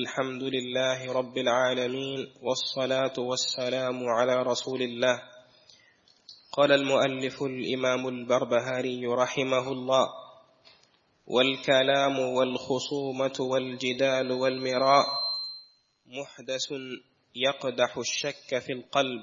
الحمد لله رب العالمين والصلاة والسلام على رسول الله قال المؤلف الإمام البربهاري رحمه الله والكلام والخصومة والجدال والمراء محدث يقدح الشك في القلب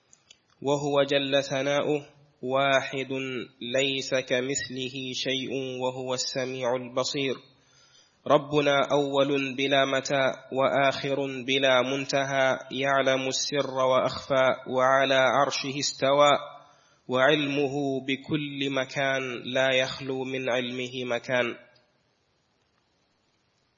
وهو جل ثناؤه واحد ليس كمثله شيء وهو السميع البصير ربنا اول بلا متى واخر بلا منتهى يعلم السر واخفى وعلى عرشه استوى وعلمه بكل مكان لا يخلو من علمه مكان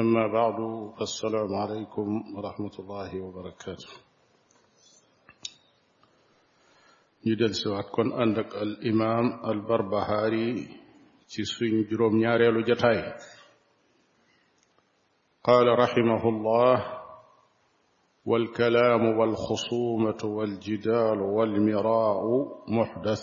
أما بعد فالسلام عليكم ورحمة الله وبركاته ندل سوات كون عندك الإمام البربهاري تسوين جروم نياري لجتاي قال رحمه الله والكلام والخصومة والجدال والمراء محدث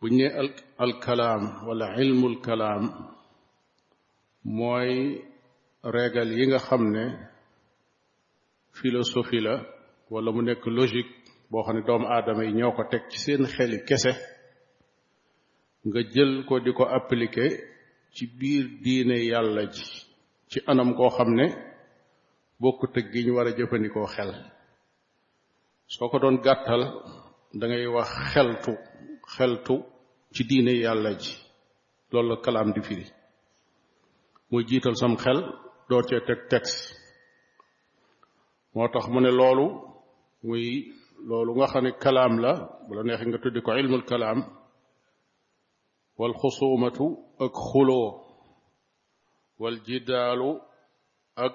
buñ ne al alkalaam wala ilmul kalaam mooy régal yi nga xam ne philosophie la wala mu nekk logique boo xam ne doomu aadama yi ñoo ko teg ci seen xeli kese nga jël ko di ko appliquer ci biir diine yàlla ji ci anam koo xam ne bokkut ak gi ñu war a jëfandikoo xel soo ko doon gàttal da ngay wax xeltu xeltu ci diine yàlla ji loolu la kalaam di firi muy jiital sam xel door cee teg texte moo tax mu ne loolu muy loolu nga xam ne kalaam la bu la neexee nga tuddi ko ilmul kalaam wal xusuumatu ak xuloo wal jidaalu ak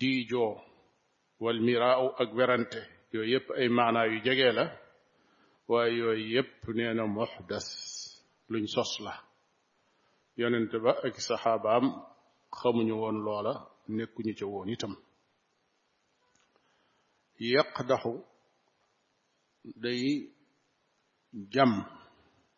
diijoo wal miraaw ak werante yooyu yëpp ay maanaa yu jege la waaye yooyu yëpp nee na muxdas luñ sos la yonent ba ak saxaabaam xamuñu woon loola nekkuñu ca woon itam yaqdaxu day jam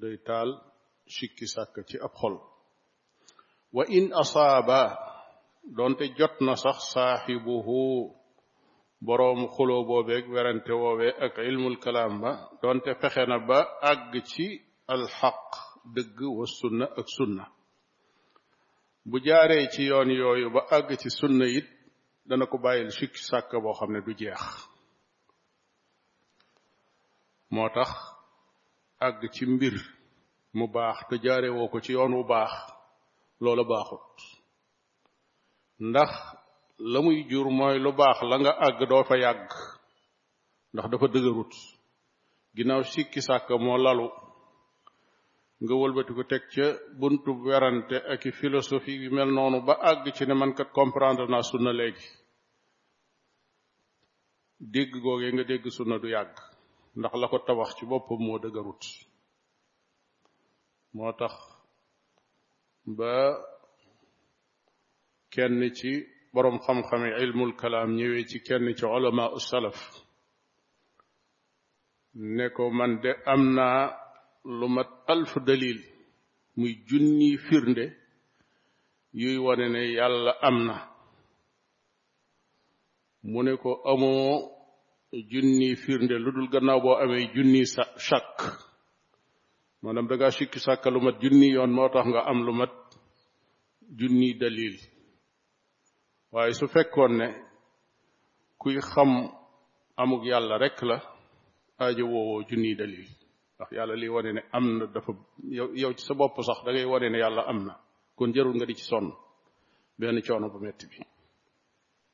day taal sikki sàkk ci ab xol wa in asaaba doonte jot na sax saaxibuhu boroom xuloo boobeeg werante woowee ak ilmul kalaam ba doonte fexe na ba àgg ci alxaq dëgg wa sunna ak sunna bu jaaree ci yoon yooyu ba àgg ci sunna it dana ko bàyyil sikki sàkk boo xam ne du jeex moo tax àgg ci mbir mu baax te jaare woo ko ci yoon wu baax loola baaxut ndax la muy jur mooy lu baax la nga àgg doo fa yàgg ndax dafa dëgërut ginnaaw sikki sàkk moo lalu nga wëlbati ko teg ca buntu werante ak i philosophie yu mel noonu ba àgg ci ne man kat comprendre naa sunna léegi dégg googee nga dégg sunna du yàgg ndax la ko tabax ci boppam moo dëgërut moo tax ba kenn ci boroom xam-xami ilmul kalaam ñëwee ci kenn ci ulama salaf ne ko man de am naa lu mat alf dalil muy junni firnde yuy wane ne yàlla am na mu ne ko amoo junni firnde lu dul gannaaw boo amee junni sa chàkk maanaam da ngaa sikki sàkka lu mat junni yoon moo tax nga am lu mat junni dalil waaye su fekkoon ne kuy xam amuk yàlla rek la aajo woowoo junni dalil ndax yàlla liy wane ne am na dafa yow yow ci sa bopp sax da ngay wane ne yàlla am na kon jarul nga di ci sonn benn coono bu metti bi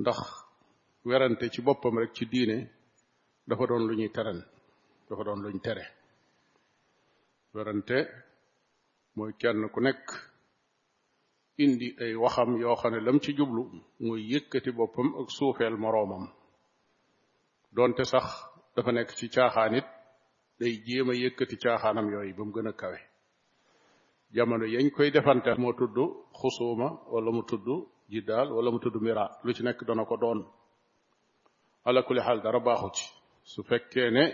ndax werante ci boppam rek ci diine dafa doon lu ñuy teral dafa doon luñ tere werante mooy kenn ku nekk indi ay waxam yoo xam ne lam ci jublu mooy yëkkati boppam ak suufeel moroomam doonte sax dafa nekk ci caaxaan it day jéem a yëkkati caaxaanam yooyu ba mu gën a kawe jamono yañ koy defante moo tudd xusuuma wala mu tudd jiddaal wala mu tudd mira lu ci nekk dana ko doon ala kulli xaal dara baaxu ci su fekkee ne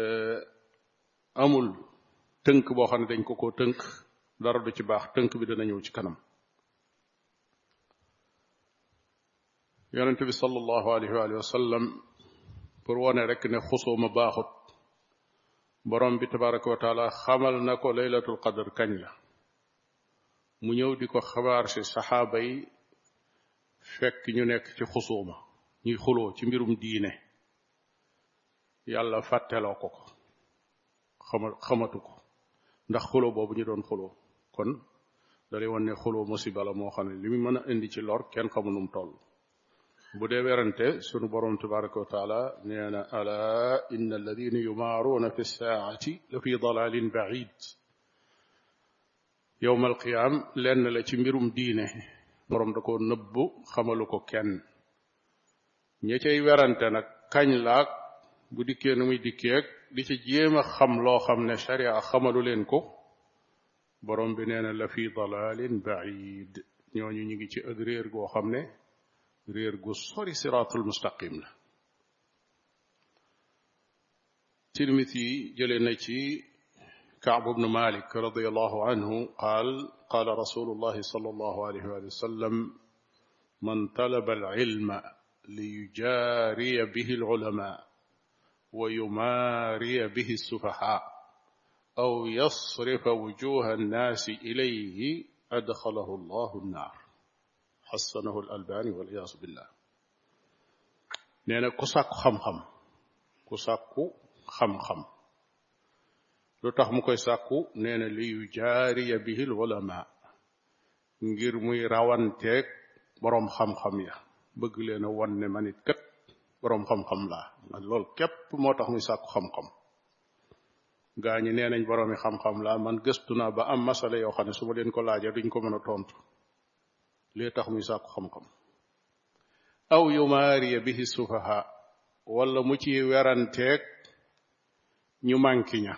eh, amul tënk boo xam ne dañ ko ko tënk dara du ci baax tënk bi dana ñëw ci kanam yonent bi sallallahu alayhi wa sallam pour wone rek ne xusuma baaxut borom bi tabaraka wa taala xamal na ko laylatul qadr kañ la mu ñëw di ko xabaar si saxaaba yi fekk ñu nekk ci xusuma ñuy xuloo ci mbirum diine yàlla fàtteloo ko ko xama xamatu ko ndax xuloo boobu ñu doon xuloo kon dalay wan ne xuloo musiba la moo xam ne li mu mën a indi ci lor kenn xamu nu mu toll bu dee werante sunu borom tabaraka wa taala nee na ala inna alladina yumaaruuna fi saati la fi dalalin baid yowma alqiyaam lenn la ci mbirum diine borom da ko nëbbu xamalu ko kenn ña cay werante nag kañ laag bu dikkee nu muy dikkeeg di ci jéem a xam loo xam ne sharia xamalu leen ko borom bi nee na la fi dalalin baid ñooñu ñu ngi ci ak réer goo xam ne réer gu sori siratul mustaqim la كعب بن مالك رضي الله عنه قال قال رسول الله صلى الله عليه وآله وسلم من طلب العلم ليجاري به العلماء ويماري به السفهاء أو يصرف وجوه الناس إليه أدخله الله النار حسنه الألباني والعياذ بالله nee na ku sàkku xam-xam ku sàkku xam-xam lu tax mu koy sàkku nee na li yu jaariya bihil ulama ngir muy rawanteeg boroom xam-xam ya bëgg leen a wan ne man it kat boroom xam-xam laa man loolu képp moo tax muy sàkku xam-xam gaa ñi nee nañ boroomi xam-xam laa man gëstu naa ba am masala yoo xam ne su ma leen ko laajee duñ ko mën a tontu lii tax muy sàkku xam-xam aw yumaariya bihi sufaha wala mu ci weranteeg ñu manki ña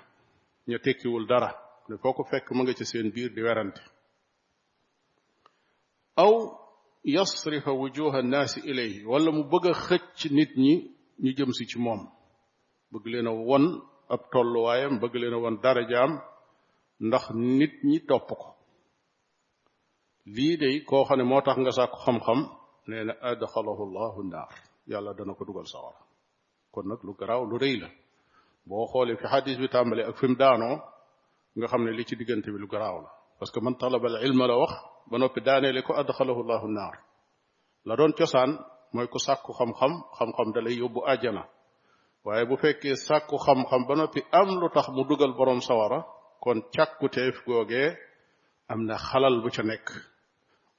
ña tekkiwul dara ne foo ko fekk ma nga ci seen biir di werante aw yasrifa wujuha naasi ilayhi wala mu bëgg a xëcc nit ñi ñu jëm si ci moom bëgg leen a won ab tolluwaayam bëgg leen a won darajaam ndax nit ñi topp ko lii day koo xam ne moo tax nga sàkku xam-xam nee na adxalahu llahu naar yàlla dana ko dugal sawar kon nag lu garaaw lu rëy la boo xoolee fi xadis bi tàmbalee ak fi mu daanoo nga xam ne li ci diggante bi lu garaaw la parce que man talaba al ilma la wax ba noppi daaneele ko adxalahu llahu naar la doon cosaan mooy ku sàkku xam-xam xam-xam da lay yóbbu àjjana waaye bu fekkee sàkku xam-xam ba noppi am lu tax mu dugal borom sawara kon càkkuteef googee am na xalal bu ca nekk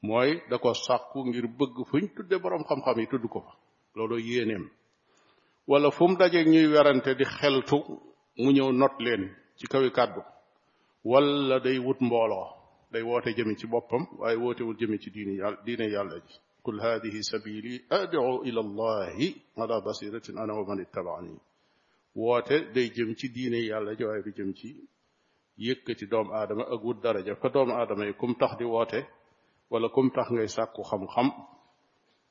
mooy da ko sàkku ngir bëgg fuñ tudde borom xam-xam yi tudd ko fa loolu yéeneem wala fu mu dajeeg ñuy werante di xeltu mu ñëw not leen ci kawi kàddu wala day wut mbooloo day woote jëme ci boppam waaye wootewul jëme ci diine yàlla diine yàlla ji qul hadihi sabili ad'u ila allahi ala basiratin ana wa man ittaba'ani woote day jëm ci diine yàlla ji waaye du jëm ci yëkkati doomu aadama ak wut daraja fa doomu aadama yi kum tax di woote wala kum tax ngay sàkku xam-xam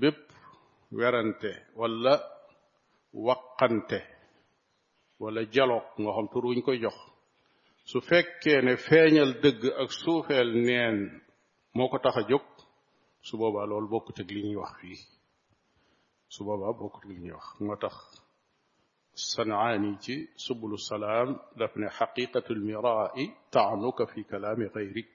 bépp werante wala waqante wala dialogue moo xam tur wuñ koy jox su fekkee ne feeñal dëgg ak suufeel neen moo ko tax a jóg su boobaa loolu bokkut ak li ñuy wax fii su boobaa bokkut ak li ñuy wax moo tax sanaani ci subulu salaam daf ne xaqiqatul mirai taanuka fi kalaami gayrik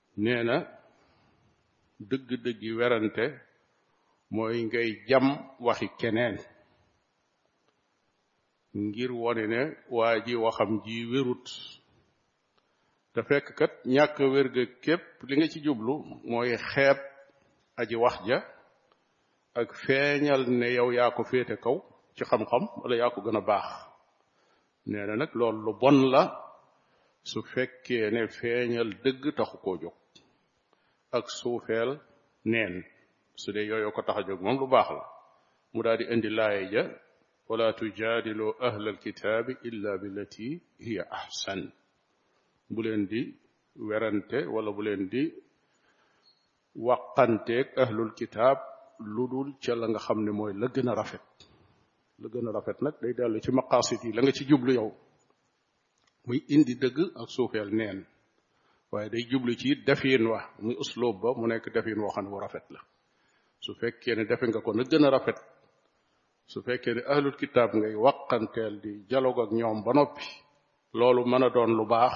nee na dëgg-dëggi werante mooy ngay jam waxi keneen ngir wone ne waa ji waxam ji wérut te fekk kat ñàkk wér ga képp li nga ci jublu mooy xeeb aji wax ja ak feeñal ne yow yaa ko féete kaw ci xam-xam wala yaa ko gën a baax nee na nag loolu lu bon la su fekkee ne feeñal dëgg taxu koo jóg ak suufeel neen su dee yooyu ko tax a jóg moom lu baax la mu daal di indi laaya ja wala tujaadilu ahla alkitaabi illa billati hiya ahsan bu leen di werante wala bu leen di waqanteeg ahlul kitaab lu dul ca la nga xam ne mooy la gën a rafet la gën a rafet nag day dellu ci maqaasit yi la nga ci jublu yow muy indi dëgg ak suufeel neen waaye day jublu ci defin wa muy usloob ba mu nekk defin woo xam ne bu rafet la su fekkee ne defe nga ko na gën a rafet su fekkee ne ahlul kitaab ngay waqanteel di dialogue ak ñoom ba noppi loolu mën a doon lu baax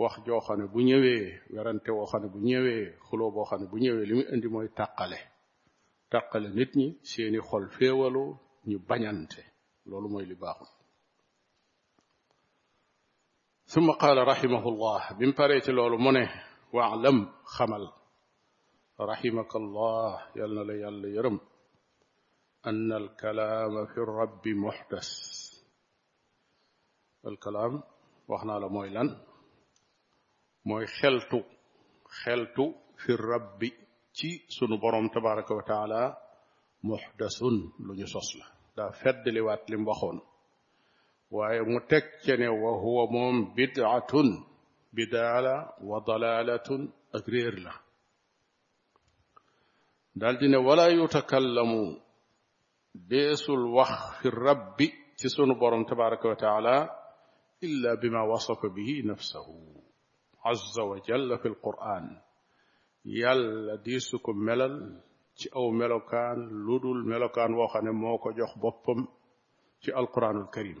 wax joo xam ne bu ñëwee werante woo xam ne bu ñëwee xuloo boo xam ne bu ñëwee li muy indi mooy tàqale tàqale nit ñi seeni xol féewalu ñu bañante loolu mooy li baaxul summa qaala rahimahullah bi mu paree ci loolu mu ne waalam xamal rahimaka allah yal na la yàlla yërëm ann alkalaama fi rabbi muxdas alkalaam wax naa la mooy lan mooy xeltu xeltu fi rabbi ci sunu borom tabaraka wa taala muxdasun lu ñu sos la daa feddliwaat li mu waxoon waaye mu teg ce ne wa huwa moom bidatun bidaa la wa dalaalatun ak réer la daldi ne wala yutakallamu deesul wax fi rabbi ci sunu borom tabaraka wa taala illa bima wasafa bihi nafsahu azza wa jalla fi alquran yàlla diisu ko melal ci aw melokaan ludul melokaan woo xam ne moo ko jox boppam ci alquranul karim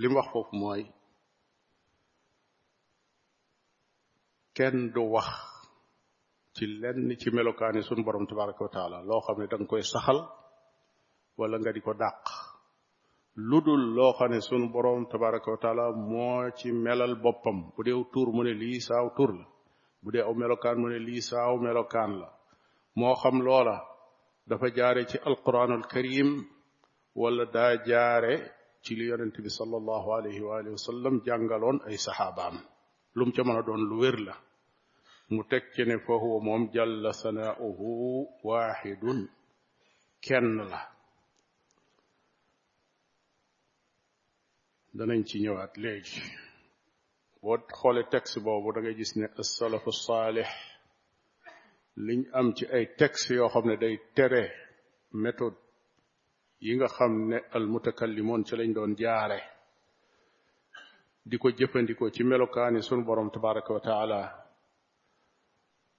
li mu wax foofu mooy kenn du wax ci lenn ci melokaani sunu borom tabaraka wa taala loo xam ne da nga koy saxal wala nga di ko dàq lu dul loo xam ne sunu borom tabaraka wa taala moo ci melal boppam bu dee tur mu ne lii saaw tur la bu dee aw melokaan mu ne lii saaw melokaan la moo xam loola dafa jaare ci alquranul karim wala daa jaare ci li yonent bi sallallahu alayhi wa alihi wa sallam jàngaloon ay saxaabaam lu mu ca mën a doon lu wér la mu teg ci ne fa huwa moom jalla sanaauhu waaxidun kenn la danañ ci ñëwaat léegi boo xoole texte boobu da ngay gis ne asalafu saalix liñ am ci ay texte yoo xam ne day tere méthode yi nga xam ne al mutakallimoon ci lañ doon jaare di ko jëfandikoo ci melokaani sunu borom tabaraka wa taala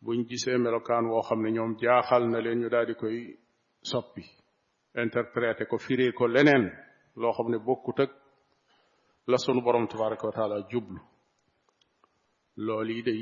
buñ gisee melokaan woo xam ne ñoom jaaxal na leen ñu daal di koy soppi interprété ko firee ko leneen loo xam ne bokkut ak la sunu borom tabaraka wa taala jublu loolu yi day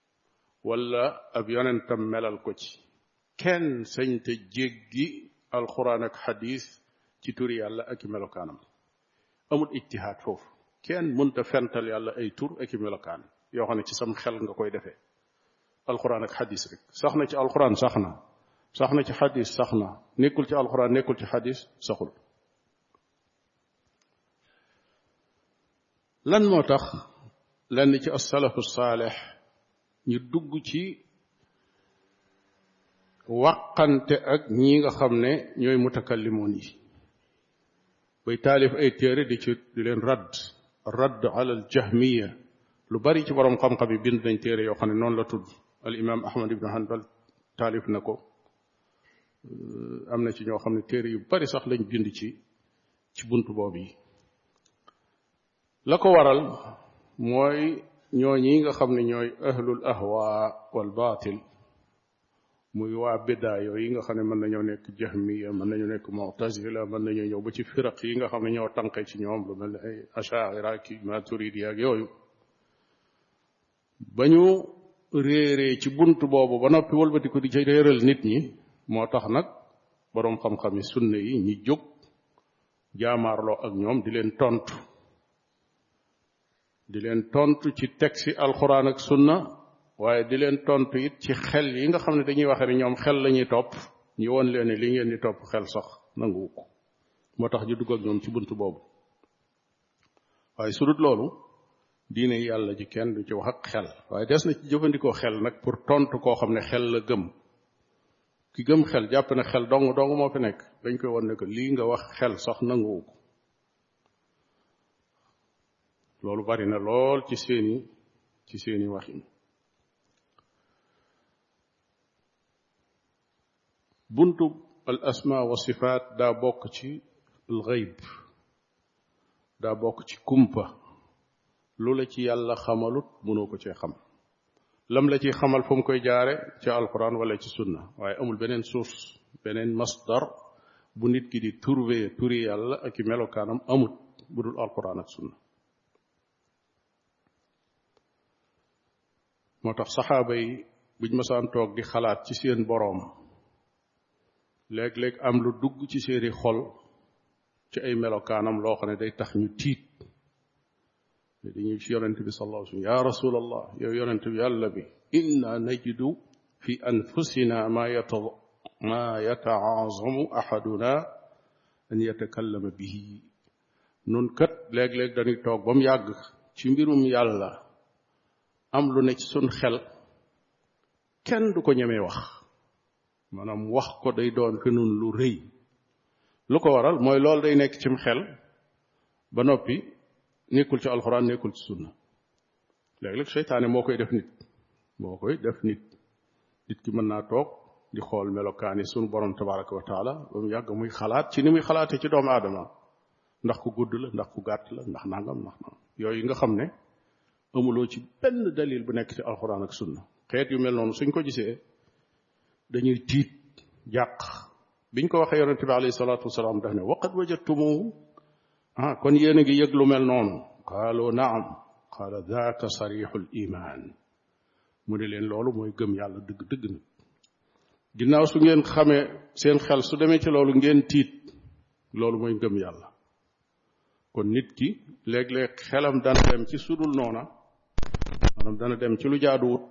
wala ab yonentam melal ko ci kenn sañte jéggi alquran ak xadis ci turi yàlla ak i melokaanam amul ijtihaad foofu kenn mënta fental yàlla ay tur ak i melokaan yoo xam ne ci sam xel nga koy defee alquran ak xadis rek sax na ci alquran sax na sax na ci xadis sax na nekkul ci alquran nekkul ci xadis saxul lan moo tax lenn ci asalafu saalex ñu dugg ci waqante ak ñi nga xam ne ñooy mutakallimoon yi bay taalif ay téere di ci di leen radd radd ala al jahmiya lu bari ci borom xam-xam yi bind nañ téere yoo xam ne noonu la tudd al imam ahmad ibn hanbal taalif na ko euh, am na ci ñoo xam ne téere yu bari sax lañ bind ci ci bunt boobu yi la ko waral mooy ñoo ñi nga xam ne ñooy ahlul ahwa wal baatil muy waa biddaa yooyu nga xam ne mën nañoo nekk jahmiya mën nañu nekk mu'tazila mën nañoo ñëw ba ci firaq yi nga xam ne ñoo tànqe ci ñoom lu mel ne ay ashaira ki maturidi ak yooyu ba ñu réeree ci bunt boobu ba noppi wëlbati ko di ca réeral nit ñi moo tax nag boroom xam-xami sunna yi ñi jóg jaamaarloo ak ñoom di leen tontu di leen tontu ci texte alxuraan ak sunna waaye di leen tontu it ci xel yi nga xam ne dañuy waxe ne ñoom xel lañuy topp ñu woon leen ne li ngeen di topp xel sax nanguwu ko moo tax ñu dugg ak ñoom ci bunt boobu waaye su dut loolu diine yàlla ji kenn du ci wax ak xel waaye des na ci jëfandikoo xel nag pour tontu koo xam ne xel la gëm ki gëm xel jàpp ne xel dong dong moo fi nekk dañ koy won ne que lii nga wax xel sax nanguwu ko loolu bari na lool ci seeni ci seeni waxin buntu al asma wa sifaat daa bokk ci al xayb daa bokk ci kumpa lu la ci yàlla xamalut mënoo ko cee xam lam la ci xamal fu mu koy jaare ci alquran wala ci sunna waaye amul beneen source beneen masdar bu nit ki di trouver turi yàlla ak i melokaanam amut bu dul alquran ak sunna moo tax saxaaba yi buñ masaan toog di xalaat ci seen boroom léeg-léeg am lu dugg ci seeni xol ci ay melokaanam loo xam ne day tax ñu tiit te dañuy ci yonent bi sallallahu alayhi wasallam ya rasulallah yow yonent bi yàlla bi inna najidu fi anfusina ma yata ma yataazamu ahaduna an yatakallama bihi nun kat léeg-léeg dañuy toog ba mu yàgg ci mbirum yàlla am lu ne ci sun xel kenn du ko ñemee wax maanaam wax ko day doon fi nun lu rëy lu ko waral mooy loolu day nekk cim xel ba noppi nekkul ci alxuraan nekkul ci sunna léeg-léeg seytaane moo koy def nit moo koy def nit nit ki mën naa toog di xool melokaani sunu borom tabaraka wa taala ba mu yàgg muy xalaat ci ni muy xalaatee ci doomu aadama ndax ku gudd la ndax ku gàtt la ndax nangam ndax nangam yooyu nga xam ne amuloo ci benn dalil bu nekk ci alxuraan ak sunna xeet yu mel noonu suñ ko gisee dañuy tiit jàq biñ ko waxee yonente bi alayhi salaatu wasalaam daf ne waqad wajadtumuhu ah kon yéen a ngi yëg lu mel noonu qaalu naam qaala daaka sarixul iman mu ne leen loolu mooy gëm yàlla dëgg-dëgg nag ginnaaw su ngeen xamee seen xel su demee ci loolu ngeen tiit loolu mooy ngëm yàlla kon nit ki léeg-léeg xelam dana dem ci sudul noona maanaam dana dem ci lu jaaduwut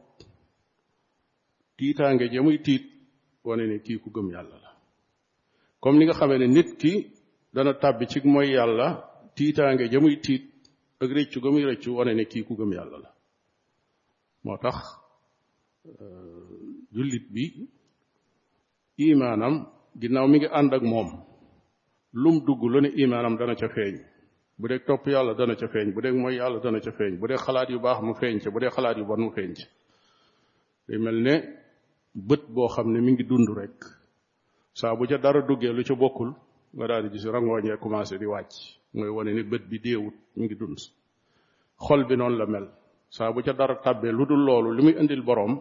tiitaange ja muy tiit wane ne kii ku gëm yàlla la comme ni nga xamee ne nit ki dana tàbbi ci mooy yàlla tiitaange ja muy tiit ak rëccu ga muy rëccu wane ne kii ku gëm yàlla la moo tax jullit bi imaanam ginnaaw mi ngi ànd ak moom lum dugg lu ne imaanam dana ca feeñ bu dee topp yàlla dana ca feeñ bu dee mooy yàlla dana ca feeñ bu dee xalaat yu baax mu feeñ ca bu dee xalaat yu bon mu feeñ ca day mel ne bët boo xam ne mi ngi dund rek saa bu ca dara duggee lu ca bokkul nga daal di gis rangooñee commencé di wàcc mooy wane ne bët bi deewut mi ngi dund xol bi noonu la mel saa bu ca dara tàbbee lu dul loolu li muy indil boroom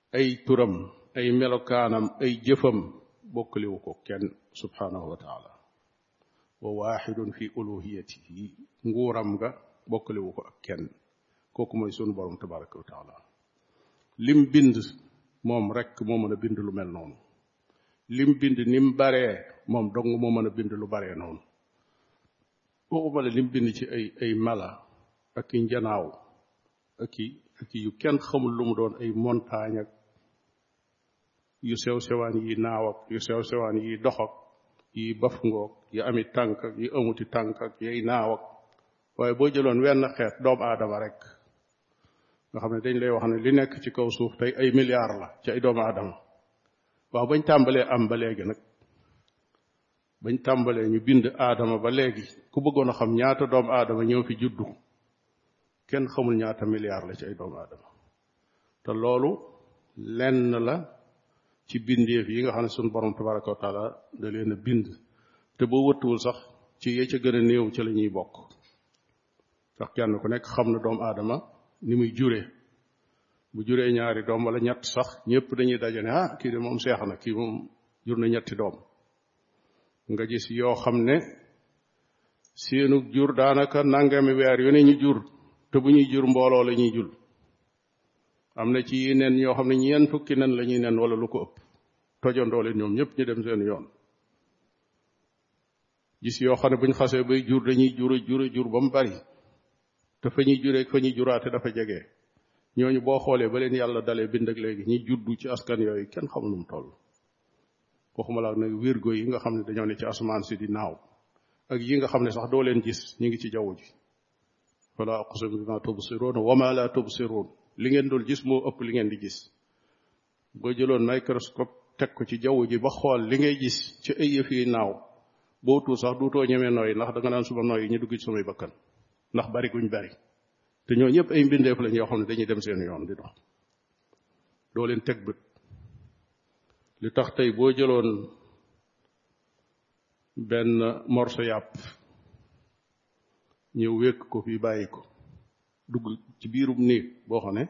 ay turam ay melokaanam ay jëfam bokkaliwu ko kenn subhanahu wa taala wa waaxidun fi uluhiyatihi nguuram nga bokkaliwu ko ak kenn kooku mooy sunu borom tabaraka wa taala lim bind moom rek moo mën a bind lu mel noonu lim bind ni mu baree moom dong moo mën a bind lu baree noonu waxuma la lim bind ci ay ay mala ak i njanaaw ak i ak yu kenn xamul lu mu doon ay montagne ak yu sew sewaan yi naaw ak yu sew sewaan yi dox ak yi baf ngoog yi ami tànk ak yi amuti tànk ak yay naaw ak waaye boo jëloon wenn xeet doomu aadama rek nga xam ne dañ lay wax ne li nekk ci kaw suuf tey ay milliards la ci ay doomu aadama waaw bañ tàmbalee am ba léegi nag bañ tàmbalee ñu bind aadama ba léegi ku bëggoon a xam ñaata doomu aadama ñoo fi juddu kenn xamul ñaata milliards la ci ay doomu aadama te loolu lenn la ci bindeef yi nga xam ne suñu borom tabaraka wa taala da leen a bind te boo wëttuwul sax ci yee ca gën a néew ca la ñuy bokk ndax kenn ku nekk xam na doomu aadama ni muy jure bu juree ñaari doom wala ñett sax ñëpp dañuy daje ne ah kii de moom seex na kii moom jur na ñetti doom nga gis yoo xam ne seenu jur daanaka nangami weer yu ne ñu jur te bu ñuy jur mbooloo la ñuy jul am na ci yi nen ñoo xam ne ñeen fukki nen la ñuy nen wala lu ko ëpp tojandoo leen ñoom ñëpp ñu dem seen yoon gis yoo xam ne bu ñu xasee bay jur dañuy jura jura jur ba mu bari te fa ñuy juree fa ñuy juraate dafa jege ñooñu boo xoolee ba leen yàlla dalee bind ak léegi ñi juddu ci askan yooyu kenn xamul nu mu toll waxuma la nag wirgo yi nga xam ne dañoo ne ci asamaan si di naaw ak yi nga xam ne sax doo leen gis ñu ngi ci jaww ji fala aqsimu bima tubsiruun wa ma la tubsiruun li ngeen dul gis moo ëpp li ngeen di gis boo jëloon microscope teg ko ci jaww ji ba xool li ngay gis ci ay yëf yi naaw boo tuut sax duutoo ñemee nooy ndax da nga naan suba nooy ñu dugg ci samay bakkan ndax bari guñ bari te ñoo ñëpp ay mbindeef lañ yoo xam ne dañuy dem seen yoon di dox doo leen teg bët li tax tey boo jëloon benn morso yàpp ñëw wékk ko fii bàyyi ko dugg ci biirum néeg boo xam ne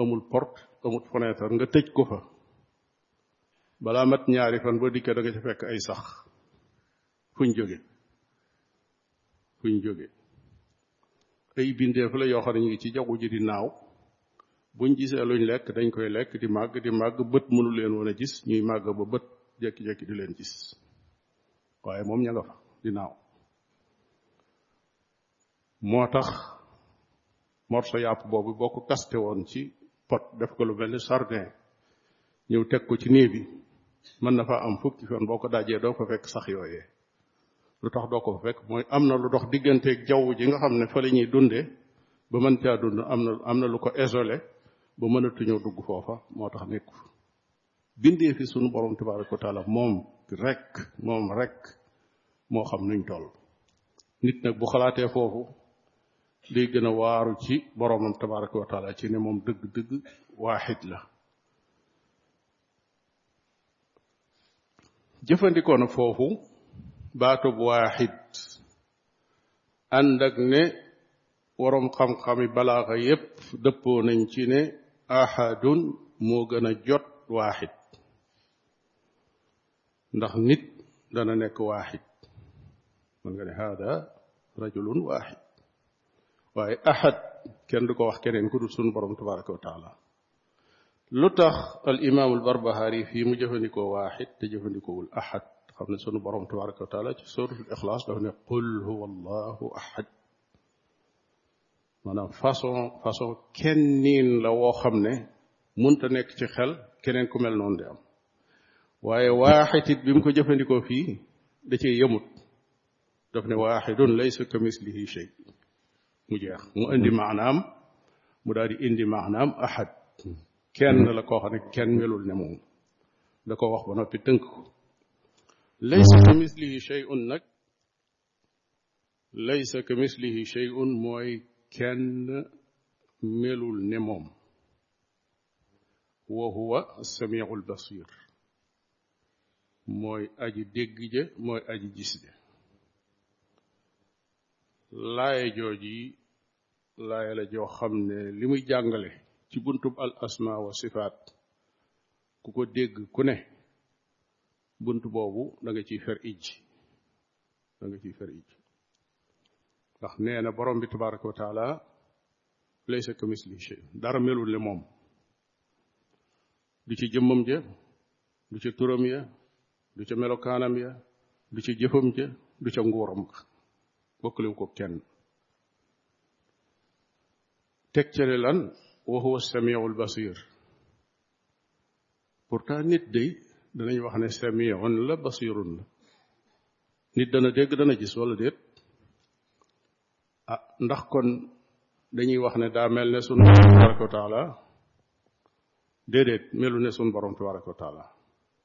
amul porte amul fenêtre nga tëj ko fa balaa mat ñaari fan boo dikkee da nga ci fekk ay sax fuñ jóge fuñ jóge ay bindeef la yoo xam ne ñu ngi ci jaww ji di naaw buñ gisee luñ lekk dañ koy lekk di màgg di màgg bët mënu leen woon a gis ñuy màgg ba bët jekki-jekki di leen gis waaye moom ña nga fa di naaw moo tax morso yàpp boobu boo ko kaste woon ci pot def ko lu mel ni sardin ñëw teg ko ci nii bi mën na fa am fukki fan boo ko dajee doo ko fekk sax yooyee lu tax doo ko fa fekk mooy am na lu dox digganteeg jaww ji nga xam ne fa la ñuy dundee ba mën caa dund am na am na lu ko isolé ba mënatuñoo dugg foofa moo tax nekku bindee fi sunu borom tabaraka wa taala moom rek moom rek moo xam nuñ toll nit nag bu xalaatee foofu day gën a waaru ci boromam tabaraka wa taala ci ne moom dëgg-dëgg waaxid la jëfandikoo na foofu baatub waaxid ànd ak ne waroom xam-xami balaaxa yépp dëppoo nañ ci ne ahadun moo gën a jot waaxid ndax nit dana nekk waaxid mën nga ne haada rajulun waaxid waaye ahad kenn du ko wax keneen ku dul sunu borom tabaraka wa taala lu tax al imaam al barbahaari fii mu jëfandikoo waaxid te jëfandikoowul ahad xam ne sunu borom tabaraka wa taala ci suratul ixlaas dafa ne qul huwa allahu ahad maanaam façon façon kenn niin la woo xam ne munta nekk ci xel keneen ku mel noonu di am waaye waaxid it bi mu ko jëfandikoo fii da cee yëmut daf ne waaxidun laysa ka mislihi shay mu jeex mu indi maanaam mu daal di indi maanaam ahad kenn la koo xam ne kenn melul ne moom da ko wax ba noppi tënk ko laysa ka mislihi shay'un nag laysa ka mislihi shay'un mooy kenn melul ne moom wa huwa samiul basir mooy aji dégg ja mooy aji gis ja laaye jooji laaye la joo xam ne li muy jàngale ci buntub al asma wa sifaat ku ko dégg ku ne bunt boobu da nga ciy fer ij da nga ciy fer ij ndax nee na borom bi tabaraka wa taala laysa ka misli shay dara melul ne moom du ci jëmmam ja du ci turam ya du ca melokaanam ya du ca jëfam ja du ca nguuram ga bokkaliwu ko kenn teg ca ne lan wa huwa samiul basir pourtant nit day danañ wax ne samiun la basirun la nit dana dégg dana gis wala déet ah ndax kon dañuy wax ne daa mel ne sunu borom tabaraka wa taala déedéet melu ne sunu borom tabaraka wa taala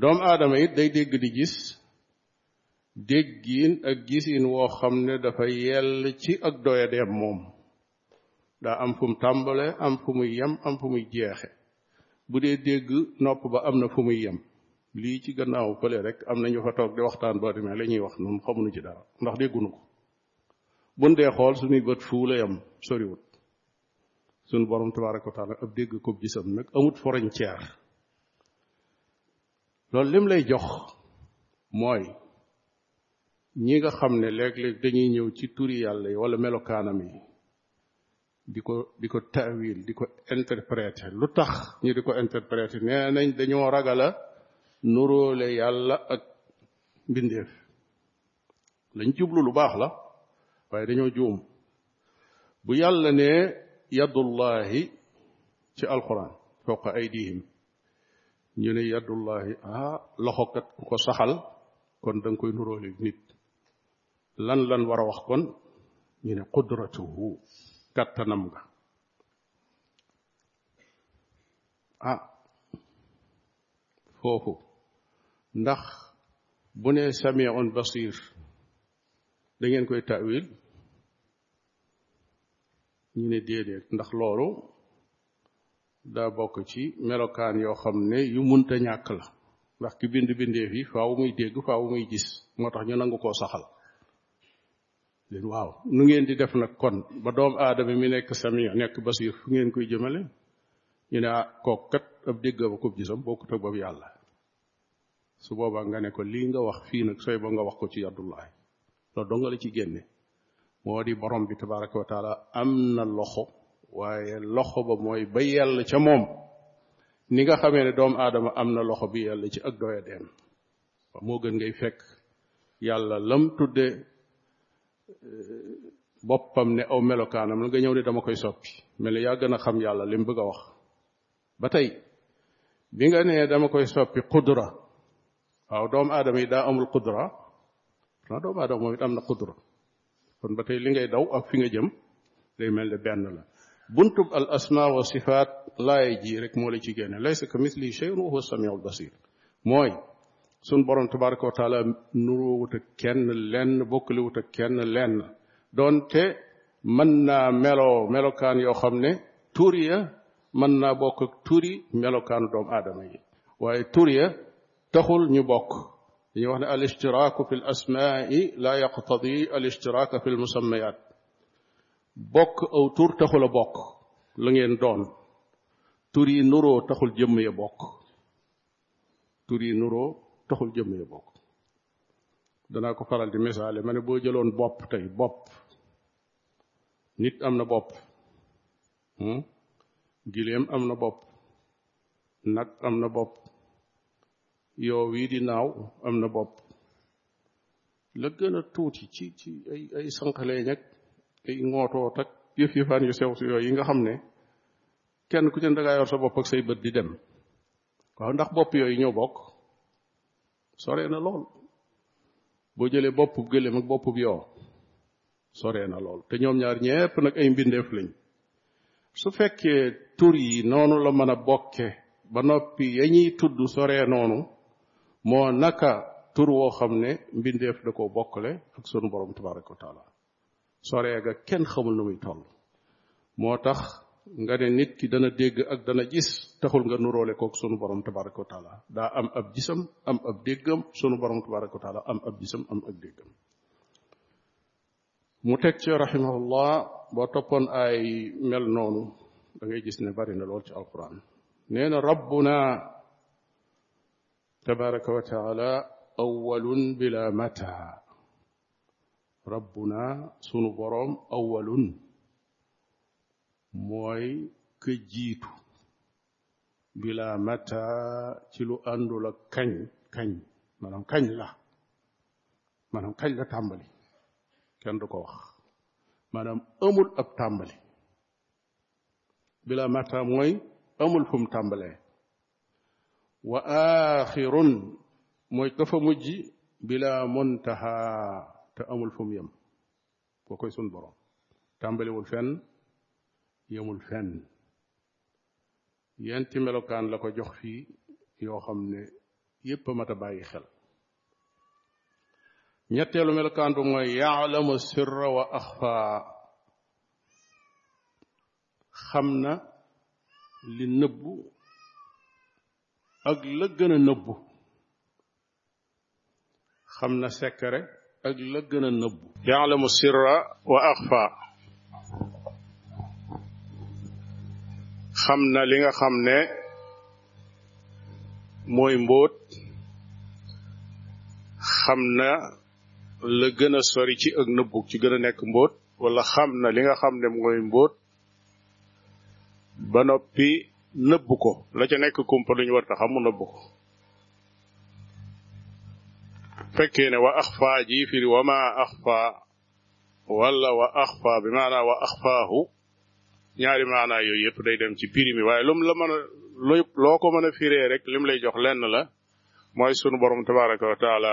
doomu aadama it day dégg di gis déggiin ak gisiin woo xam ne dafa yell ci ak doyadeem moom daa am fu mu tàmbale am fu muy yem am fu muy jeexe bu dee dégg nopp ba am na fu muy yem lii ci gannaaw fële rek am na ñu fa toog di waxtaan boo demee la ñuy wax noonu xamuñu ci dara ndax déggunu ko bun dee xool suñuy bët fuu la yem soriwut sunu borom tabaaraka wa taala ab dégg ko gisam nag amut frontière loolu lim lay jox mooy ñi nga xam ne léeg-léeg dañuy ñëw ci turi yàlla yi wala melokaanam yi di ko di ko taawil di ko interpréter lu tax ñu di ko interpréter nee nañ dañoo ragala nuróole yàlla ak mbindeef lañ jublu lu baax la waaye dañoo juum bu yàlla ne yadullahi ci alquran fawqa aydihim ñu ne yadullahi ah loxokat ku ko saxal kon da nga koy nuróole nit lan lan war a wax kon ñu ne qudratuhu kattanam nga ah foofu ndax bu ne samiun basir da ngeen koy tawil ñu ne déedéet ndax loolu daa bokk ci melokaan yoo xam ne yu munta ñàkk la ndax ki bind bindeef yi faaw muy dégg faaw muy gis moo tax ñu nangu koo saxal leen waaw nu ngeen di def nag kon ba doom aadama mi nekk sami nekk basir fu ngeen koy jëmale ñu ne ah kook kat ab déggam ak ub gisam bokkut ak boobu yàlla su boobaa nga ne ko lii nga wax fii nag sooy ba nga wax ko ci yaddullahi loolu doo nga la ci génne moo di borom bi tabaraka wa taala am na loxo waaye loxo ba mooy ba yàlla ca moom ni nga xamee ne doomu aadama am na loxo bi yàlla ci ak doya deem moo gën ngay fekk yàlla lam tudde eh, boppam ne aw melokaanam la nga ñëw ne dama koy soppi mel yaa gën a xam yàlla li mu bëgg a wax ba tey bi nga nee dama koy soppi qudra waaw doomu aadama yi daa amul qudra na doomu aadama moom it am na qudra kon ba tey li ngay daw ak fi nga jëm day mel ne benn la buntub al asma wa sifaat laaya ji rek moo la ci génne laysa ka misli shay'un wa huwa samiul basir mooy sun borom tabaraka wa taala nuroowut ak kenn lenn bokkaliwut ak kenn lenn doonte mën naa meloo melokaan yoo xam ne tur ya mën naa bokk ak turi melokaanu doomu aadama yi waaye tur ya taxul ñu bokk dañuy wax ne al ishtiraaku fi l asmaai la yaqtadi al ishtiraaka fi l musammayaat bokk aw tur taxul a bokk la ngeen doon tur yi nuroo taxul jëmm ya bokk tur yi nuroo taxul jëmm ya bokk danaa ko faral di misaale ma ne boo jëloon bopp tey bopp nit am na bopp hmm? giléem am na bopp nag am na bopp yoo wii di naaw am na bopp la gën a tuuti ci ci ay ay sanqalee ñag ay ngootoo tak yëf yëfaan yu sew si yooyu yi nga xam ne kenn ku ci ne dangaa yor sa bopp ak say bët di dem waaw ndax bopp yooyu ñoo bokk soree na lool boo jëlee boppub gëléem ak boppub yoo soree na lool te ñoom ñaar ñépp nag ay mbindeef lañ su fekkee tur yi noonu la mën a bokke ba noppi ya ñuy tudd soree noonu moo naka tur woo xam ne mbindeef da koo bokkale ak sunu borom tabaraka wa taala soree ga kenn xamul nu muy toll moo tax nga ne nit ki dana dégg ak dana gis taxul nga nuróole kook sunu borom tabaraka wa taala daa am ab gisam am ab déggam sunu borom tabaraka wa taala am ab gisam am ab déggam mu teg ci rahimahullah boo toppoon ay mel noonu da ngay gis ne bari na lool ci alquran nee na rabbuna tabaraka wa taala awwalun bila mata rabbuna sunu boroom awwalun mooy ka jiitu bila mata ci lu àndul ak kañ kañ maanaam kañ la maanaam kañ la tàmbali kenn du ko wax maanaam amul ab tàmbali bila marta mooy amul fu mu tàmbalee wa aaxirun mooy ka fa mujj bila muntaha te amul fu mu yem koo koy sun borom tàmbaliwul fenn yemul fenn yenti melokaan la ko jox fii yoo xam ne yépp a mat a bàyyi xel ñetteelu melokaan bu mooy yaalamu sirra wa axfa xam na li nëbbu ak la gën a nëbbu xam na sekkare ak la gën a nëbbu yaalamu sirra wa axfa xam na li nga xam ne mooy mbóot xam na la gën a sori ci ak nëbbu ci gën a nekk mbóot wala xam na li nga xam ne mooy mbóot ba noppi nëbb ko la ca nekk kumpa lu ñu war ta xam mu nëbb ko fekkee ne wa axfa ji firi wa ma axfa wala wa axfa bi maanaa wa axfaahu ñaari maanaa yooyu yëpp day dem ci piri mi waaye lum la mën a loo ko mën a firee rek lim lay jox lenn la mooy sunu borom tabaraka wa taala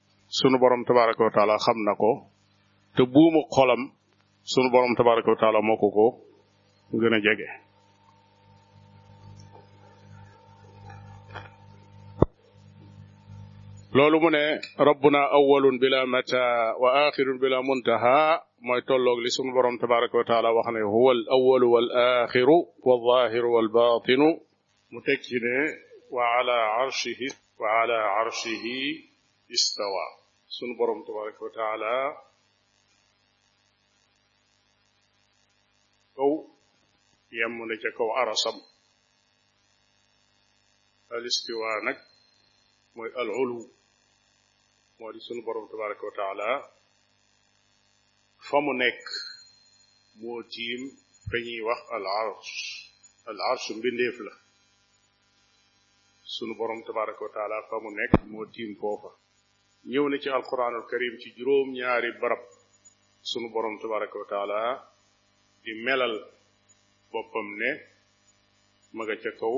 sunu borom tabaraka wa taala xam na ko te buumu xolam sunu borom tabaraka wa taala moo ko ko gën a jege loolu mu ne rabbuna awwalun bila mata wa axirun bila muntaha mooy tolloog li sunu borom tabaraka wa taala wax ne huwa al awalu wal axiru wal zahiru wal batinu mu teg ci ne wa ala arshihi wa ala arshihi istawa sunu borom tabaraka wa taala kaw yemm na ca kaw arasam al istiwa nag mooy al ulu moo di sunu borom tabaraka wa taala fa mu nekk moo tiim fa ñuy wax al arsh al arsh mbindeef la sunu borom tabaraka wa taala fa mu nekk moo tiim foofa ñëw na ci alquranul karim ci juróom ñaari barab sunu borom tabaraka wa taala di melal boppam ne ma nga ca kaw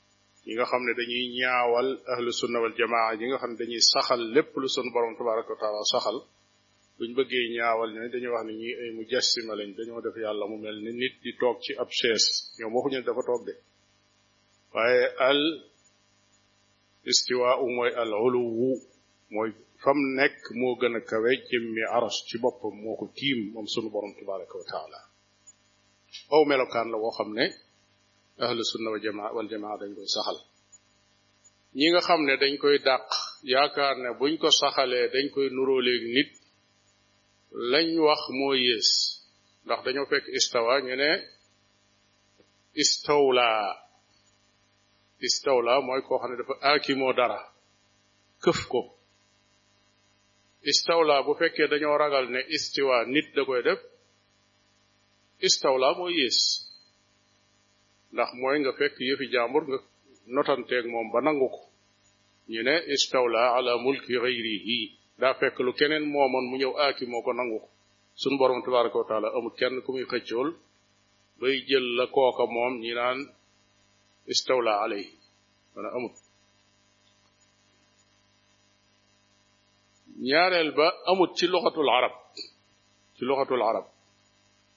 ñi nga xam ne dañuy ñaawal ahlu sunna wal jamaa ñi nga xam ne dañuy saxal lépp lu sun borom tabaraka wa taala saxal buñ bëggee ñaawal ñooy dañuy wax ne ñi ay mujassima lañ dañoo def yàlla mu mel ni nit di toog ci ab chaise ñoom waxuñu ne dafa toog de waaye al istiwaa u mooy al uluwu mooy fam nekk moo gën a kawe jëmmi aras ci boppam moo ko tiim moom sunu borom tabaraka wa taala aw melokaan la woo xam ne ahlu sunna wa jamaa wal jamaa dañ koy saxal ñi nga xam ne dañ koy dàq yaakaar ne buñ ko saxalee dañ koy nuroo léegi nit lañ wax moo yées ndax dañoo fekk istawa ñu ne istawla istawla mooy koo xam ne dafa aakimoo dara këf ko istawla bu fekkee dañoo ragal ne istiwa nit da koy def istawla moo yées ndax mooy nga fekk yëfi jaambur nga notanteeg moom ba nangu ko ñu ne istawla ala mulki gayrihi daa fekk lu keneen moomoon mu ñëw aaki moo ko nangu ko suñ borom tabaraka wa taala amul kenn ku muy xëccool bay jël la kooka moom ñi naan istawla alay mana amul ñaareel ba amut ci loxatul arab ci loxatul arab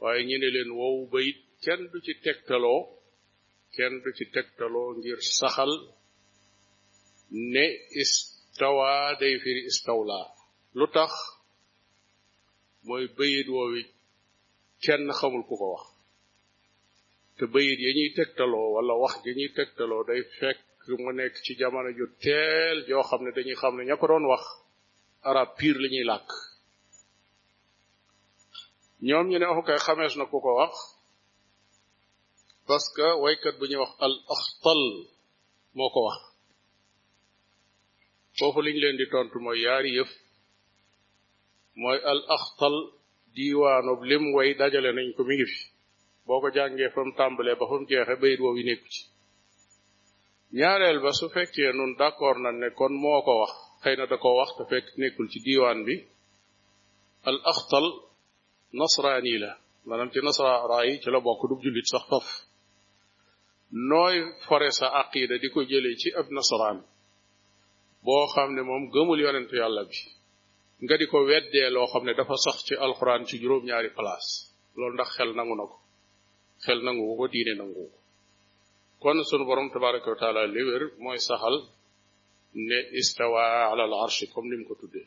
waaye ñu ne leen wow bayit kenn du ci tegtaloo kenn du ci tegtaloo ngir saxal ne istawa day firi istawla lu tax mooy bayit woowi kenn xamul ku ko wax te bayit ya ñuy tegtaloo wala wax ja ñuy tegtaloo day fekk mu nekk ci jamono ju teel joo xam ne dañuy xam ne ña ko doon wax arab pire la ñuy làkk ñoom ñu ne waxu kay xamees na ku ko wax parce que waykat bu ñuy wax al axtal moo ko wax foofu liñ leen di tontu mooy yaari yëf mooy al axtal diiwaanob lim way dajale nañ ko mi ngi fi boo ko jàngee fa mu tàmbalee ba fa mu jeexe bayit woowu yi nekku ci ñaareel ba su fekkee nun d'accord na ne kon moo ko wax xëy na da ko wax te fekk nekkul ci diiwaan bi al axtal nasraani la maanaam ci nasara yi ci la bokk du jullit sax faf nooy fore sa aqida di ko jëlee ci ab nasaraan boo xam ne moom gëmul yonentu yàlla bi nga di ko weddee loo xam ne dafa sax ci alxuraan ci juróom-ñaari place loolu ndax xel nangu na ko xel nangu ko diine nangu ko kon sunu borom tabaraka wa taala li wér mooy saxal ne istawa ala al arshi comme ni mu ko tuddee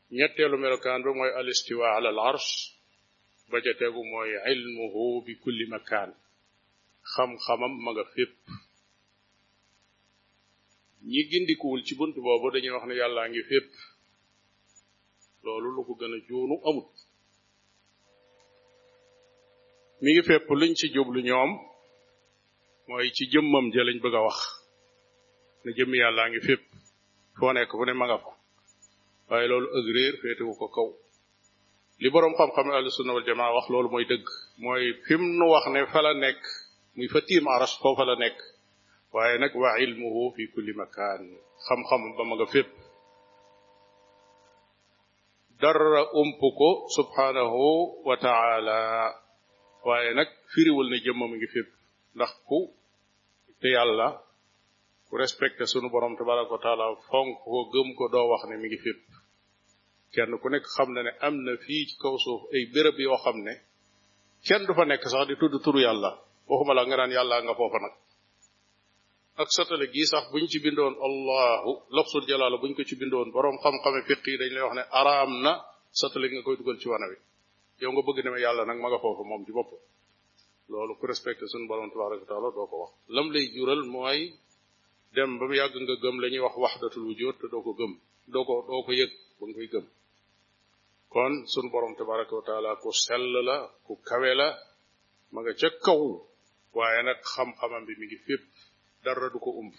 ñetteelu melokaan ba mooy alistiwa ala al arsh ba ca tegu mooy ilmuhu bi kulli makaan xam-xamam ma nga fépp ñi gindikuwul ci bunt boobu dañuy wax ne yàllaa ngi fépp loolu lu ko gën a juunu amut mi ngi fépp luñ ci jublu ñoom mooy ci jëmmam ja lañ bëgg a wax ne jëmm yàllaa ngi fépp foo nekk fu ne ma nga fa waaye loolu ëg réer féetewu ko kaw li boroom xam-xam ahlu sunna wal jamaa wax loolu mooy dëgg mooy fi mu nu wax ne fa la nekk muy fa tiim aras foofa la nekk waaye nag wa ilmuhu fi kulli makaan xam-xam ba ma nga fépp dara ump ko subhanahu wa taala waaye nag firiwul ne jëmmam a ngi fépp ndax ku te yàlla ku respecté sunu borom tabaraka wa taala fonk ko gëm ko doo wax ne mi ngi fépp kenn ku nekk xam na ne am na fii ci kaw suuf ay béréb yoo xam ne kenn du fa nekk sax di tudd turu yàlla waxuma la nga naan yàlla nga foofa nag ak satale gii sax buñ ci bindoon allahu lafsul jalaala buñ ko ci bindoon borom xam-xame fiq yi dañ lay wax ne araam na satale nga koy dugal ci wana wi yow nga bëgg ne ma yàlla nag ma nga foofa moom ci bopp loolu ku respecté suñu borom tabaraka wa taala doo ko wax lam lay jural mooy dem ba mu yàgg nga gëm la ñuy wax waxdatul wujud te doo ko gëm doo ko doo ko yëg ba nga koy gëm kon sun borom tabaraka wa taala ku sell la ku kawe la ma nga ca kaw waaye nag xam-xamam bi mi ngi fépp dara du ko umb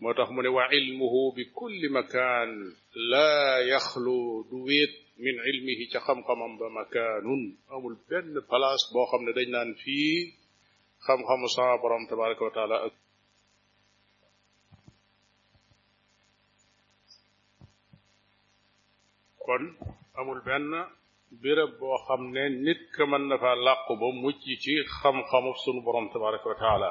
moo tax mu ne wa ilmuhu bi kulli makaan laa yaxlu du wéet min ilmihi ca xam-xamam ba makaanun amul benn place boo xam ne dañ naan fii xam-xamu sama borom tabaraka wa taala ak kon amul benn béréb boo xam ne nit ka mën na faa làqu ba mucc ci xam-xamu sunu borom tabaraka wa taala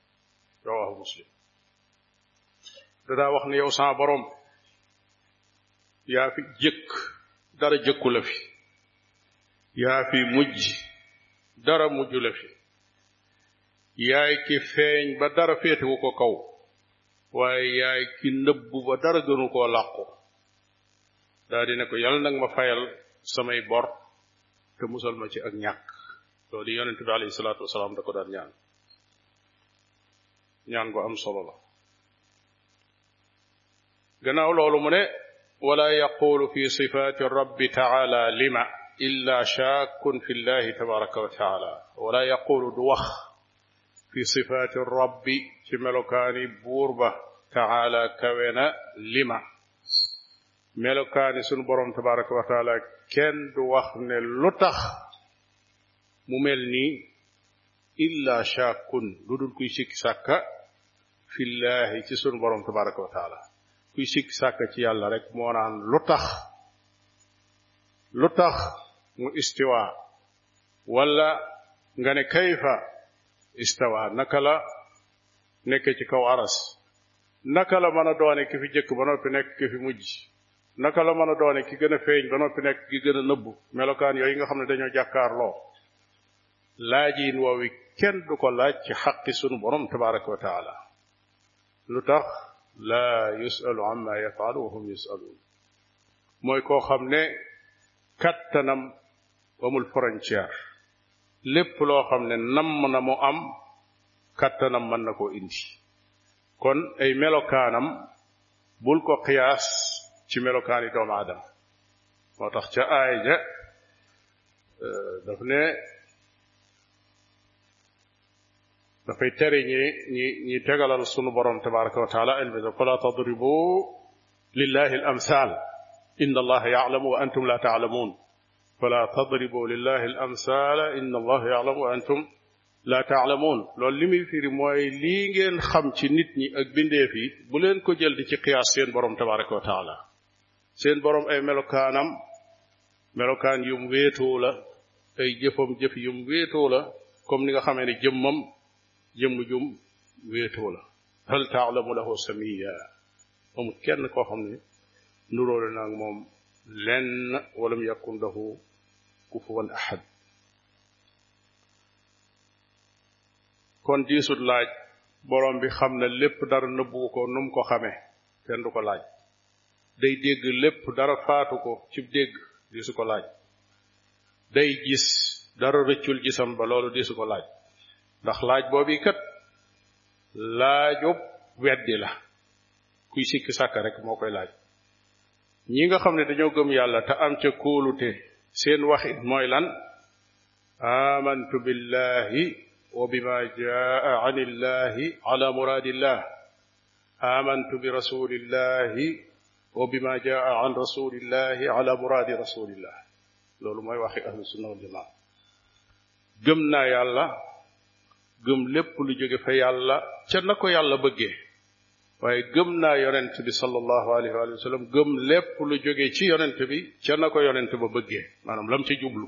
rawahu muslim dadaa wax ne yow sama borom yaa fi jëkk dara jëkku la fi yaa fi mujj dara mujj la fi yaay ki feeñ ba dara féetewu ko kaw waaye yaay ki nëbbu ba dara gënu koo làqu daa di ne ko yàlla nag ma fayal samay bor te musal ma ci ak ñàkk loolu yonente bi alayhi salaatu wasalaam da ko daan ñaan ñaan gu am solo la gannaaw loolu mu ne wala yaqulu fi sifaati rabbi taala lima illa shaakun fi llahi tabaraka wa taala wala yaqulu du wax fi sifaati rabbi ci melokaani buur ba taala kawe na lima melokaani sunu borom tabaraka wa taala kenn du wax ne lu tax mu mel nii illa shakkun lu dul kuy sikki sàkka fillaahi ci sunu borom tabaraka wa taala kuy sikki sàkka ci yàlla rek moo naan lu tax lu tax mu istiwa wala nga ne kayfa istawa naka la nekk ci kaw aras naka la mën a doone ki fi jëkk ba noppi nekk ki fi mujj naka la mën a doone ki gën a feeñ ba noppi nekk ki gën a nëbbu melokaan yooyu nga xam ne dañoo jàkkaarloo laajiin woowi kenn du ko laaj ci xaqi sunu borom tabaraka wa taala lu tax laa yusalu amma yafalu wa hum yusaluun mooy koo xam ne kattanam amul frontière lépp loo xam ne namm na mu am kattanam mën na koo indi kon ay melokaanam bul ko xiyaas ci melokaani doomu aadama moo tax ca aaya ja daf ne dafay tere ñi ñi ñi tegalal sunu borom tabaraka wa taala ay mbisa fala tadribu lillahi al amsal inna allaha ya'lamu wa antum la ta'lamun fala tadribu lillahi al amsala inna allaha ya'lamu wa antum la ta'lamun loolu li muy firi mooy lii ngeen xam ci nit ñi ak bindeef yi bu leen ko jël di ci qiyaas seen borom tabaraka wa taala seen boroom ay melokaanam melokaan yum wéetoo la ay jëfam jëf yum wéetoo la comme ni nga xamee ne jëmmam jëmm jum wéetoo la hal taalamu lahu samiya amul kenn koo xam ne nuróole naag moom lenn walam yakun lahu kufuwan ahad kon diisut laaj borom bi xam na lépp dara nëbbu ko nu mu ko xamee kenn du ko laaj day dégg lépp dara faatu ko ci dégg di su ko laaj day gis dara rëccul gisam ba loolu di su ko laaj ndax laaj boobu kat laajub weddi la kuy sikk sàkk rek moo koy laaj ñi nga xam ne dañoo gëm yàlla te am ca kóolute seen waxit mooy lan amantu billahi wa bima jaa an illahi ala muradillah amantu bi rasulillahi wa bima jaa an rasulillahi ala muraadi rasulillah loolu mooy waxi ahlu sunna wal jamaa gëm naa yàlla gëm lépp lu jóge fa yàlla ca na ko yàlla bëggee waaye gëm naa yonent bi sallallahu alayhi wa sallam gëm lépp lu jóge ci yonent bi ca na ko yonent ba bëggee maanaam lam ca jublu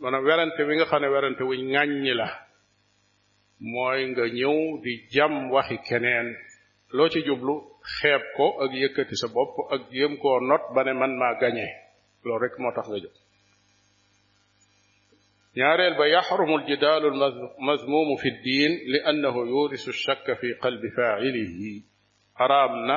maanaam werante bi nga xam ne werante wuñ ŋàññi la mooy nga ñëw di jam waxi keneen loo ci jublu xeeb ko ak yëkkati sa bopp ak yëm koo not ba ne man maa gañe loolu rek moo tax nga jóg ñaareel ba yaxrumu aljidaalu almazmuumu fi ddin li annahu yurisu shakka fi qalbi faacilihi araam na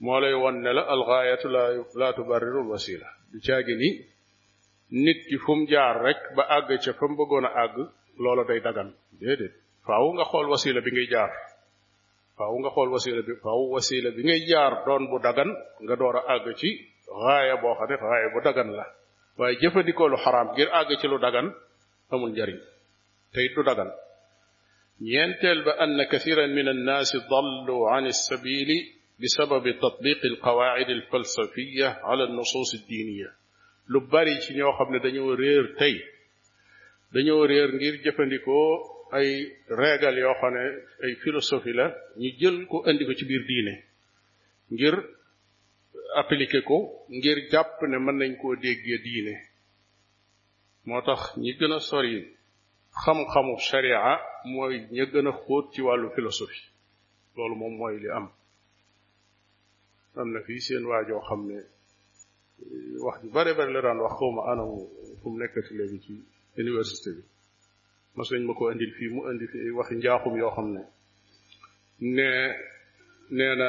moo lay won ne la alxaayatu la laa tubarriru alwasila du caagi ni nit ki fu mu jaar rek ba àgg ca fa mu bëggoon a àgg loola day dagan déedéet faaw nga xool wasila bi ngay jaar faaw nga xool wasila bi faaw wasila bi ngay jaar doon bu dagan nga door a àgg ci xaaya boo xam ne xaaya bu dagan la waaye jëfandikoo lu xaraam ngir àgg ci lu dagan amul njariñ tey du dagan ñeenteel ba ann kathiran min annaasi dallu an alsabili bi sababi tatbiqi alqawaacid alfalsafiya ala alnusus aldiiniya lu bari ci ñoo xam ne dañoo réer tey dañoo réer ngir jëfandikoo ay régal yoo xam ne ay philosophie la ñu jël ko indi ko ci biir diine ngir appliqué ko ngir jàpp ne mën nañ koo déggee diine moo tax ñi gën a sori xam-xamu sharia mooy ña gën a xóot ci wàllu philosophie loolu moom mooy li am am na fii seen waajoo xam ne wax ju bare bare la daan wax xaw ma anam fu mu nekkati léegi ci université bi mas nañ ma ko indil fii mu indi fi waxi njaaxum yoo xam ne ne nee na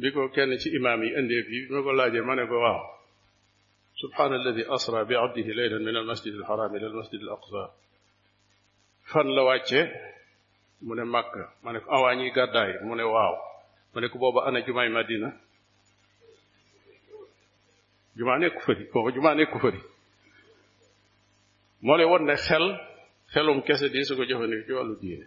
bi ko kenn ci imaam yi indee fii bi ma ko laajee ma ne ko waaw subhaana alladi asra bi abdihi laylan min al masjid al xaraam ila al masjid al aqsa fan la wàcce mu ne màkk ma ne ko awaa ñuy gàddaay mu ne waaw ma ne ko booba ana jumaay madina jumaa nekku fëri booba jumaa nekku fëri moo lay won ne xel xelum kese di su ko jëfandikoo ci wàllu diine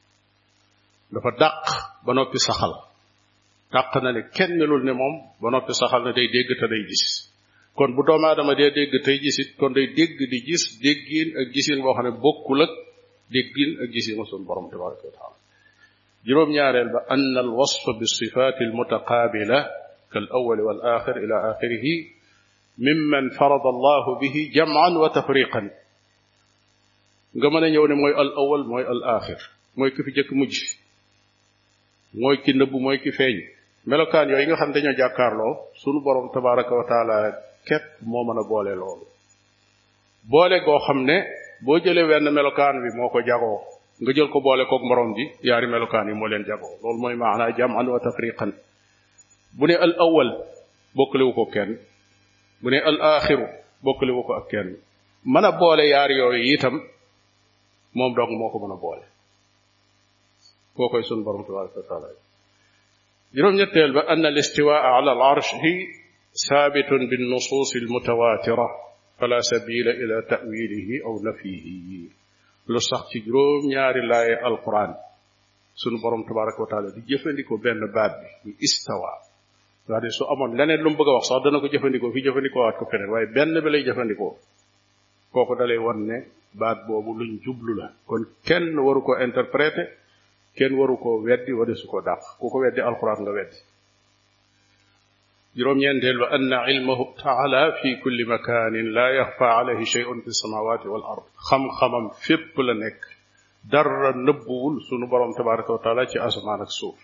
dafa dàq ba noppi saxal dàq na ne kenn melul ne moom ba noppi saxal ne day dégg te day gis kon bu doomu aadama dee dégg tey gisit kon day dégg di gis déggin ak gisin boo xam ne bokkul ak déggin ak gisin ma sun borom tabaraka wa taala juróom-ñaareel ba an al wasf bi sifaat al mutaqaabila kal awal wal axir ila axirihi mimman farada allahu bihi jam'an wa tafriqan nga mën a ñëw ne mooy al awal mooy al axir mooy ki fi jëkk mujj mooy ki nëbbu mooy ki feeñ melokaan yooyu nga xam dañoo jàkkaarloo sunu borom tabaraka wa taala képp moo mën a boole loolu boole goo xam ne boo jëlee wenn melokaan bi moo ko jagoo nga jël ko boole koog morom bi yaari melokaan yi moo leen jagoo loolu mooy maanaa jaman wa tafriqan bu ne al awal bokkalewu ko kenn bu ne al axiru bokkalewu ko ak kenn mën a boole yaar yooyu itam moom dong moo ko mën a boole koo koy sun borom tabaraka wa taala juróom-ñetteel ba ann alistiwaa ala al arshi saabitun bin nusuus al mutawaatira fala sabila ila tawilihi aw nafihi lu sax ci juróom-ñaari laaye alquran sunu borom tabaraka wa taala di jëfandikoo benn baat bi muy istawa daa de su amoon leneen lu mu bëgg a wax sax dana ko jëfandikoo fi jëfandikoo waat ko feneen waaye benn bi lay jëfandikoo kooku dalay wan ne baat boobu luñ jublu la kon kenn waru ko interpréter kenn waru ko weddi wala su ko dàq ku ko weddi alquran nga weddi juróom-ñeenteel ba anna ilmahu taala fi kulli makanin la yaxfa alayhi shay'un fi samawati wal ard xam-xamam fépp la nekk dara nëbbuwul sunu borom tabaraka wa taala ci asamaan ak suuf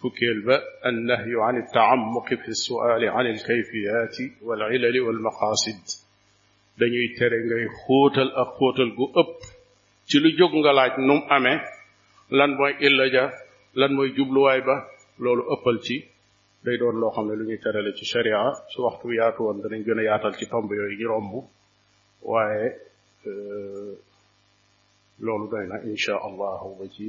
fukkeel ba annahyu an iltaamuqi fi lsuaali an ilkayfiyaati walilali walmaqaasid dañuy tere ngay xóotal ak xóotal gu ëpp ci lu jóg nga laaj nu mu amee lan mooy illa ja lan mooy jubluwaay ba loolu ëppal ci day doon loo xam ne lu ñuy terale ci sharia su waxtu bi yaatu woon danañ gën a yaatal ci tomb yooyu ñu romb waaye loolu doy na insha allahu ba ci